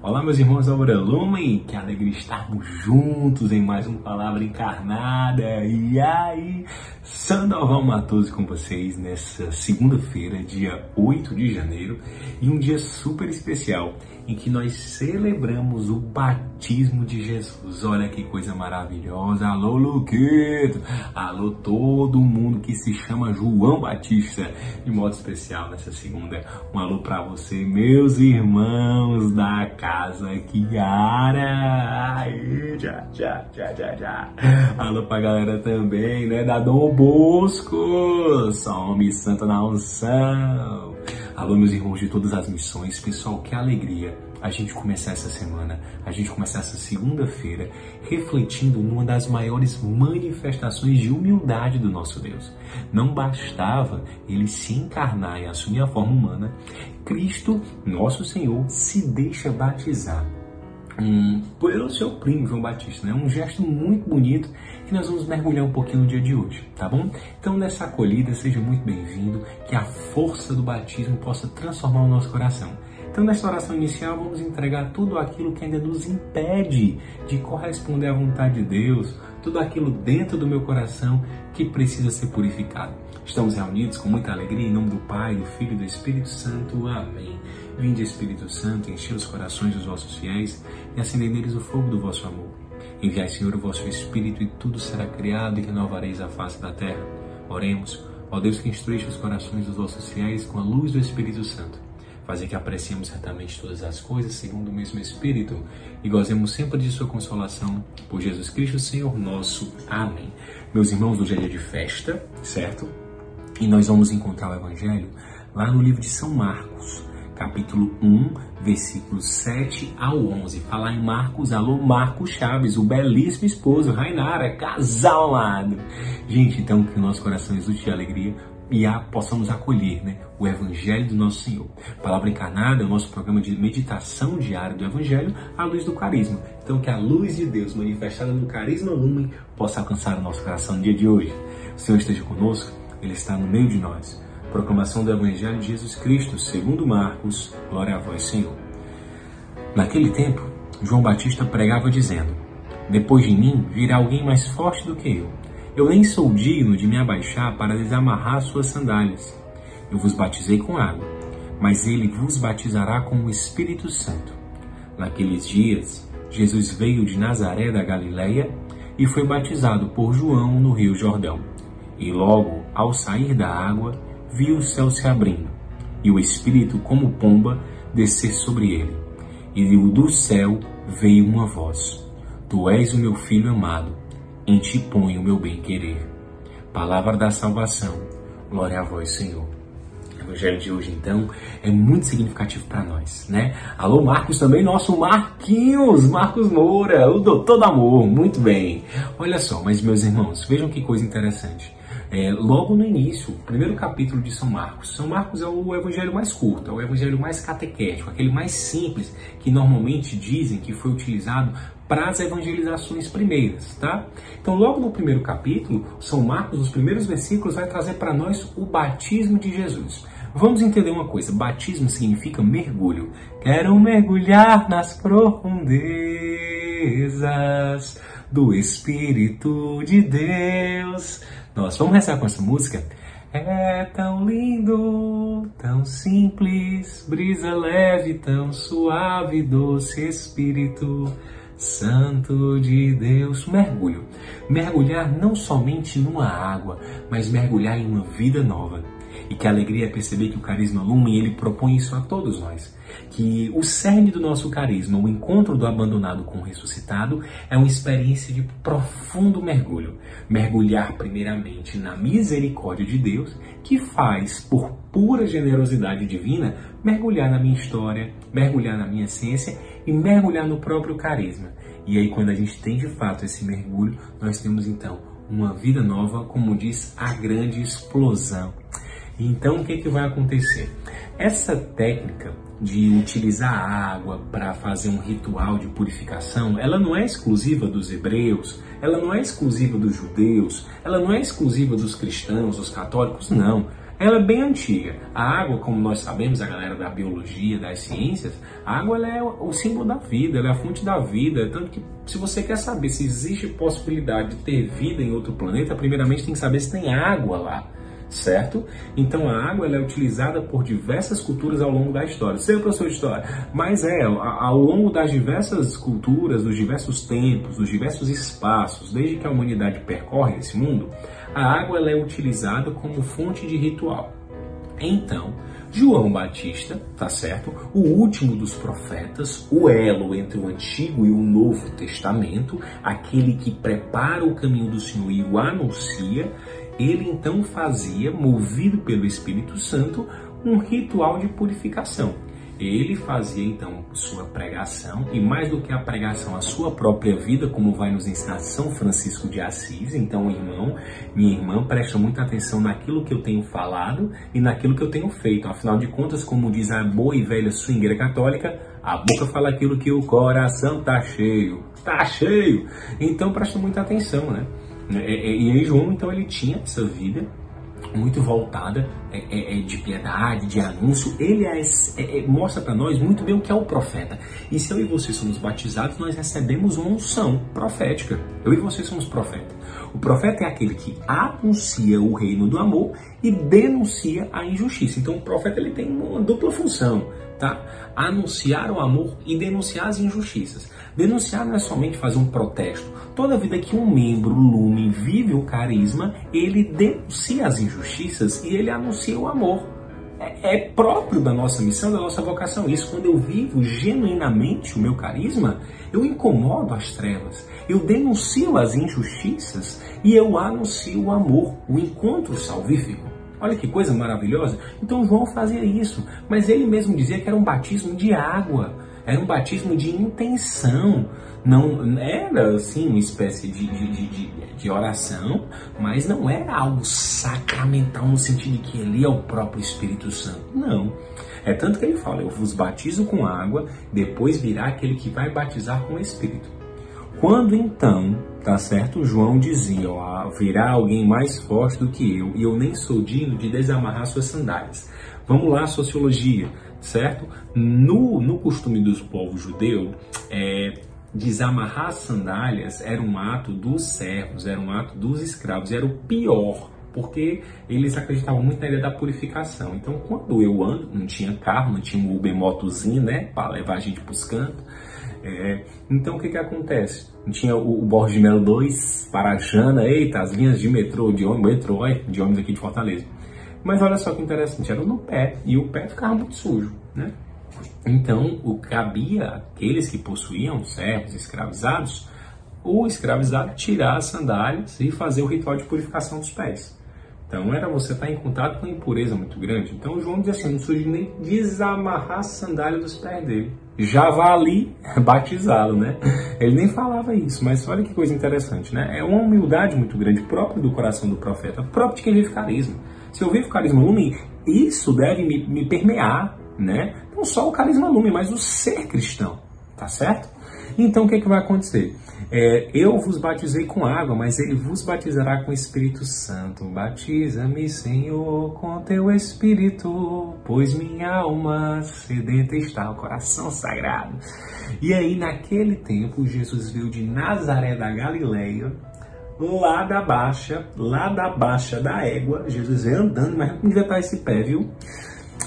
Olá, meus irmãos da Lumen, que alegria estarmos juntos em mais uma Palavra Encarnada. E aí, Sandoval Matoso com vocês nessa segunda-feira, dia 8 de janeiro, e um dia super especial em que nós celebramos o batismo de Jesus. Olha que coisa maravilhosa. Alô, Luquito! Alô, todo mundo que se chama João Batista, de modo especial nessa segunda. Um alô para você, meus irmãos da casa Kiara. Já, já, já, já, já. Alô pra galera também, né, da Dom Bosco. Some Santa na unção. Alô, meus irmãos de todas as missões, pessoal, que alegria a gente começar essa semana, a gente começar essa segunda-feira refletindo numa das maiores manifestações de humildade do nosso Deus. Não bastava ele se encarnar e assumir a forma humana, Cristo, nosso Senhor, se deixa batizar. Um, pelo seu primo João Batista, né? Um gesto muito bonito que nós vamos mergulhar um pouquinho no dia de hoje, tá bom? Então nessa acolhida seja muito bem-vindo, que a força do batismo possa transformar o nosso coração. Então nesta oração inicial vamos entregar tudo aquilo que ainda nos impede de corresponder à vontade de Deus, tudo aquilo dentro do meu coração que precisa ser purificado. Estamos reunidos com muita alegria em nome do Pai, do Filho e do Espírito Santo. Amém. Vinde Espírito Santo, enche os corações dos vossos fiéis e acendei neles o fogo do vosso amor. Enviai, Senhor, o vosso Espírito e tudo será criado e renovareis a face da terra. Oremos, ó Deus que instruíste os corações dos vossos fiéis com a luz do Espírito Santo. Fazer que apreciemos certamente todas as coisas segundo o mesmo Espírito e gozemos sempre de Sua consolação. Por Jesus Cristo, Senhor nosso. Amém. Meus irmãos, hoje é dia de festa, certo? E nós vamos encontrar o Evangelho lá no livro de São Marcos capítulo 1, versículos 7 ao 11. Falar em Marcos, alô Marcos Chaves, o belíssimo esposo, Rainara, casal amado. Gente, então que o nosso coração exulte de alegria e a, possamos acolher né, o Evangelho do nosso Senhor. Palavra Encarnada é o nosso programa de meditação diária do Evangelho à luz do carisma. Então que a luz de Deus manifestada no carisma lumen possa alcançar o nosso coração no dia de hoje. O Senhor esteja conosco, Ele está no meio de nós. Proclamação do Evangelho de Jesus Cristo, segundo Marcos. Glória a vós, Senhor. Naquele tempo, João Batista pregava dizendo: Depois de mim virá alguém mais forte do que eu. Eu nem sou digno de me abaixar para desamarrar suas sandálias. Eu vos batizei com água, mas ele vos batizará com o Espírito Santo. Naqueles dias, Jesus veio de Nazaré da Galileia e foi batizado por João no Rio Jordão. E logo, ao sair da água, viu o céu se abrindo e o Espírito, como pomba, descer sobre ele. E do céu veio uma voz: Tu és o meu filho amado, em ti ponho o meu bem-querer. Palavra da salvação. Glória a vós, Senhor. O evangelho de hoje, então, é muito significativo para nós, né? Alô, Marcos também, nosso Marquinhos, Marcos Moura, o doutor do amor, muito bem. Olha só, mas meus irmãos, vejam que coisa interessante. É, logo no início, o primeiro capítulo de São Marcos. São Marcos é o evangelho mais curto, é o evangelho mais catequético, aquele mais simples que normalmente dizem que foi utilizado para as evangelizações primeiras, tá? Então, logo no primeiro capítulo, São Marcos, nos primeiros versículos, vai trazer para nós o batismo de Jesus. Vamos entender uma coisa: batismo significa mergulho. Quero mergulhar nas profundezas do Espírito de Deus. Nós vamos rezar com essa música? É tão lindo, tão simples, brisa leve, tão suave, doce Espírito Santo de Deus. Mergulho. Mergulhar não somente numa água, mas mergulhar em uma vida nova. E que alegria é perceber que o Carisma Lumen ele propõe isso a todos nós. Que o cerne do nosso carisma, o encontro do abandonado com o ressuscitado, é uma experiência de profundo mergulho. Mergulhar primeiramente na misericórdia de Deus, que faz, por pura generosidade divina, mergulhar na minha história, mergulhar na minha essência e mergulhar no próprio carisma. E aí, quando a gente tem de fato esse mergulho, nós temos então uma vida nova, como diz a grande explosão. Então, o que, que vai acontecer? Essa técnica de utilizar a água para fazer um ritual de purificação, ela não é exclusiva dos hebreus, ela não é exclusiva dos judeus, ela não é exclusiva dos cristãos, dos católicos, não. ela é bem antiga. A água, como nós sabemos, a galera da biologia, das ciências, a água é o símbolo da vida, ela é a fonte da vida. Tanto que, se você quer saber se existe possibilidade de ter vida em outro planeta, primeiramente tem que saber se tem água lá certo? Então a água é utilizada por diversas culturas ao longo da história. Sei, professor de história, mas é ao longo das diversas culturas, dos diversos tempos, dos diversos espaços, desde que a humanidade percorre esse mundo, a água é utilizada como fonte de ritual. Então, João Batista, tá certo? O último dos profetas, o elo entre o Antigo e o Novo Testamento, aquele que prepara o caminho do Senhor e o anuncia, ele então fazia, movido pelo Espírito Santo, um ritual de purificação. Ele fazia então sua pregação e mais do que a pregação, a sua própria vida, como vai nos ensinar São Francisco de Assis. Então, irmão, minha irmã, presta muita atenção naquilo que eu tenho falado e naquilo que eu tenho feito. Afinal de contas, como diz a boa e velha swingueira católica, a boca fala aquilo que o coração tá cheio. Tá cheio! Então, presta muita atenção, né? E aí João, então, ele tinha essa vida muito voltada é, é, é, de piedade, de anúncio. Ele é, é, é mostra para nós muito bem o que é o profeta. E se eu e você somos batizados, nós recebemos uma unção profética. Eu e você somos profetas. O profeta é aquele que anuncia o reino do amor e denuncia a injustiça. Então o profeta ele tem uma dupla função, tá? Anunciar o amor e denunciar as injustiças. Denunciar não é somente fazer um protesto. Toda vida que um membro lume vive o carisma, ele denuncia as injustiças e ele anuncia o amor. É, é próprio da nossa missão, da nossa vocação. Isso, quando eu vivo genuinamente o meu carisma, eu incomodo as trevas, eu denuncio as injustiças e eu anuncio o amor, o encontro salvífico. Olha que coisa maravilhosa. Então João fazia isso, mas ele mesmo dizia que era um batismo de água. Era um batismo de intenção. Não era assim uma espécie de, de, de, de, oração, mas não era algo sacramental no sentido de que ele é o próprio Espírito Santo. Não. É tanto que ele fala: Eu vos batizo com água, depois virá aquele que vai batizar com o Espírito. Quando então, tá certo? João dizia: ó, virá alguém mais forte do que eu, e eu nem sou digno de desamarrar suas sandálias. Vamos lá, sociologia certo? No, no costume dos povos judeus, é, desamarrar sandálias era um ato dos servos, era um ato dos escravos, era o pior, porque eles acreditavam muito na ideia da purificação. Então, quando eu ando, não tinha carro, não tinha um Uber motozinho, né, para levar a gente para os cantos. É, então, o que que acontece? Não tinha o, o Borges de Melo 2, Parajana, eita, as linhas de metrô, de ônibus, metrô, de ônibus aqui de Fortaleza. Mas olha só que interessante, era no pé e o pé ficava muito sujo, né? Então, o cabia aqueles que possuíam servos escravizados, o escravizado tirar as sandálias e fazer o ritual de purificação dos pés. Então era você estar em contato com uma impureza muito grande. Então João diz assim, não surge nem desamarrar a sandália dos pés dele. Já vá ali batizá-lo, né? Ele nem falava isso, mas olha que coisa interessante, né? É uma humildade muito grande, própria do coração do profeta, próprio de quem vive carisma. Se eu vivo carisma isso deve me, me permear, né? Não só o carisma lume, mas o ser cristão, tá certo? Então o que, é que vai acontecer? É, eu vos batizei com água, mas ele vos batizará com o Espírito Santo. Batiza-me, Senhor, com teu Espírito, pois minha alma sedenta está, o coração sagrado. E aí, naquele tempo, Jesus veio de Nazaré da Galileia lá da baixa, lá da baixa da égua, Jesus vem andando, mas não devia estar esse pé, viu?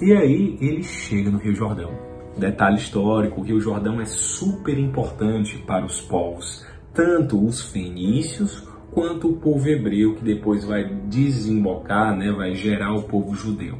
E aí ele chega no Rio Jordão. Detalhe histórico, o Rio Jordão é super importante para os povos, tanto os fenícios quanto o povo hebreu, que depois vai desembocar, né, vai gerar o povo judeu.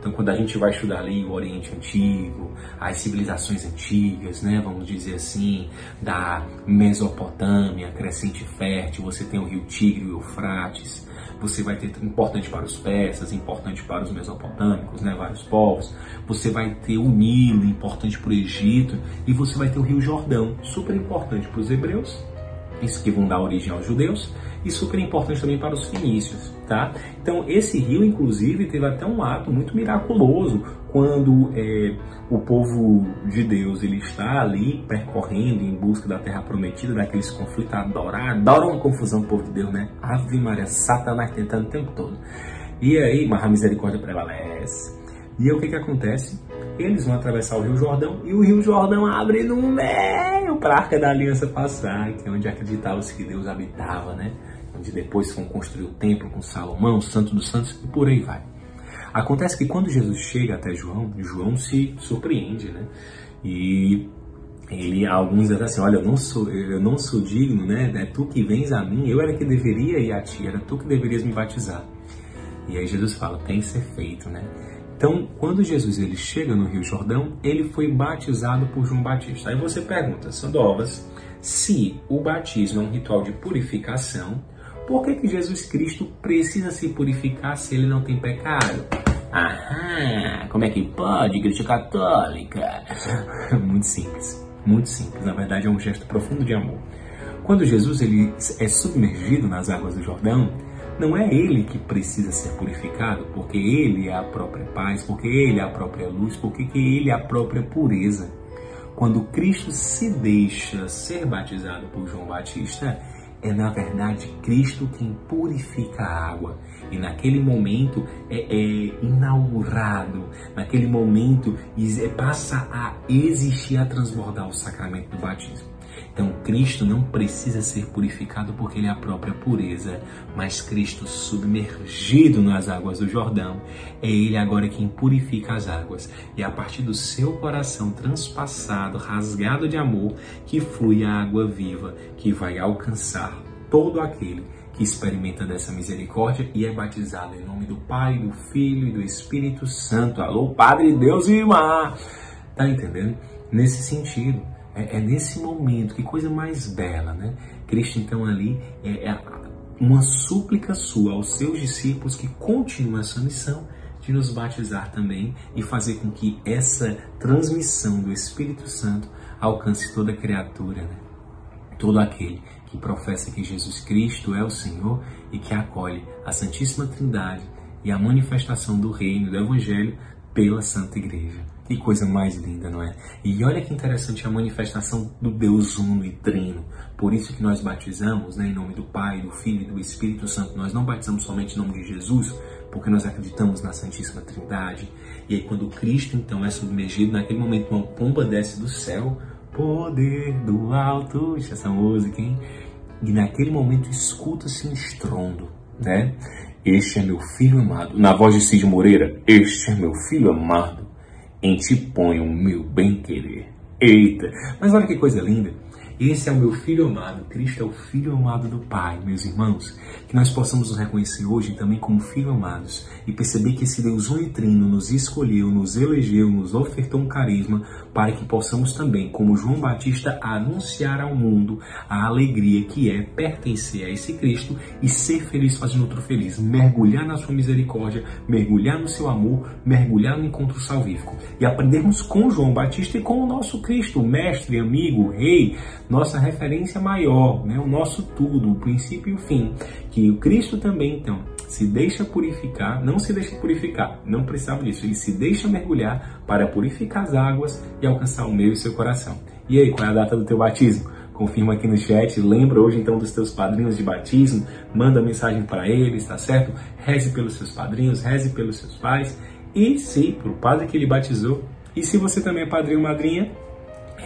Então, quando a gente vai estudar ali o Oriente Antigo, as civilizações antigas, né, vamos dizer assim, da Mesopotâmia, crescente fértil, você tem o rio Tigre e o Eufrates, você vai ter importante para os persas, importante para os mesopotâmicos, né, vários povos. Você vai ter o Nilo, importante para o Egito, e você vai ter o Rio Jordão, super importante para os hebreus, isso que vão dar origem aos judeus, e super importante também para os fenícios, tá? Então esse rio, inclusive, teve até um ato muito miraculoso quando é, o povo de Deus ele está ali percorrendo em busca da Terra Prometida, daqueles conflitos, adorar, adoram uma confusão o povo de Deus, né? Ave Maria, Satanás tentando o tempo todo. E aí, mas a misericórdia prevalece. E aí o que que acontece? Eles vão atravessar o Rio Jordão e o Rio Jordão abre no meio para a Arca da Aliança passar, que é onde acreditava-se que Deus habitava, né? Onde depois vão construir o templo com Salomão, o Santo dos Santos e por aí vai. Acontece que quando Jesus chega até João, João se surpreende, né? E ele, alguns dizem assim, olha, eu não sou, eu não sou digno, né? É tu que vens a mim, eu era que deveria ir a ti, era tu que deverias me batizar. E aí Jesus fala, tem que ser feito, né? Então, quando Jesus ele chega no Rio Jordão, ele foi batizado por João Batista. Aí você pergunta, Sandovas, se o batismo é um ritual de purificação, por que, que Jesus Cristo precisa se purificar se ele não tem pecado? Aham, como é que pode, Igreja Católica? muito simples, muito simples. Na verdade, é um gesto profundo de amor. Quando Jesus ele é submergido nas águas do Jordão, não é ele que precisa ser purificado, porque ele é a própria paz, porque ele é a própria luz, porque ele é a própria pureza. Quando Cristo se deixa ser batizado por João Batista, é na verdade Cristo quem purifica a água. E naquele momento é, é inaugurado, naquele momento passa a existir, a transbordar o sacramento do batismo. Então Cristo não precisa ser purificado porque ele é a própria pureza, mas Cristo submergido nas águas do Jordão, é ele agora quem purifica as águas. E é a partir do seu coração transpassado, rasgado de amor, que flui a água viva que vai alcançar todo aquele que experimenta dessa misericórdia e é batizado em nome do Pai, do Filho e do Espírito Santo. Alô, Padre Deus e irmã! Tá entendendo? Nesse sentido. É, é, nesse momento, que coisa mais bela, né? Cristo, então, ali é, é uma súplica sua aos seus discípulos que continuem essa missão de nos batizar também e fazer com que essa transmissão do Espírito Santo alcance toda criatura, né? todo aquele que professa que Jesus Cristo é o Senhor e que acolhe a Santíssima Trindade e a manifestação do reino do Evangelho pela Santa Igreja. Que coisa mais linda, não é? E olha que interessante a manifestação do Deus uno e trino. Por isso que nós batizamos, né, em nome do Pai, do Filho e do Espírito Santo. Nós não batizamos somente em nome de Jesus, porque nós acreditamos na Santíssima Trindade. E aí quando Cristo então é submergido, naquele momento uma pomba desce do céu, poder do alto, essa música, hein? E naquele momento escuta-se um estrondo, né? Este é meu filho amado. Na voz de Cid Moreira, este é meu filho amado em ti ponho o meu bem-querer. Eita! Mas olha que coisa linda! Esse é o meu filho amado, Cristo é o filho amado do Pai, meus irmãos. Que nós possamos nos reconhecer hoje também como filhos amados e perceber que esse Deus unitrino nos escolheu, nos elegeu, nos ofertou um carisma para que possamos também, como João Batista, anunciar ao mundo a alegria que é pertencer a esse Cristo e ser feliz fazendo outro feliz, mergulhar na sua misericórdia, mergulhar no seu amor, mergulhar no encontro salvífico e aprendermos com João Batista e com o nosso Cristo, mestre, amigo, rei, nossa referência maior, né? o nosso tudo, o princípio e o fim. Que o Cristo também, então, se deixa purificar, não se deixa purificar, não precisava disso, ele se deixa mergulhar para purificar as águas e alcançar o meu e o seu coração. E aí, qual é a data do teu batismo? Confirma aqui no chat, lembra hoje então dos teus padrinhos de batismo, manda mensagem para eles, tá certo? Reze pelos seus padrinhos, reze pelos seus pais e se, para o padre que ele batizou, e se você também é padrinho ou madrinha,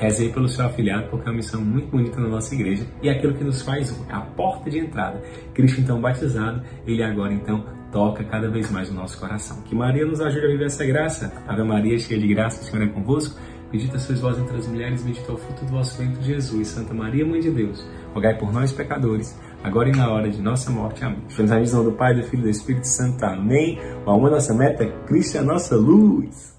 Rezei pelo seu afilhado, porque é uma missão muito bonita na nossa igreja e é aquilo que nos faz a porta de entrada. Cristo, então, batizado, ele agora, então, toca cada vez mais o nosso coração. Que Maria nos ajude a viver essa graça. Ave Maria, cheia de graça, o Senhor é convosco. Bendita sois vós entre as mulheres, bendito é o fruto do vosso ventre, Jesus. Santa Maria, Mãe de Deus, rogai por nós, pecadores, agora e na hora de nossa morte. Amém. Feliz a visão do Pai, do Filho e do Espírito Santo. Amém. O amor, nossa meta, Cristo é a nossa luz.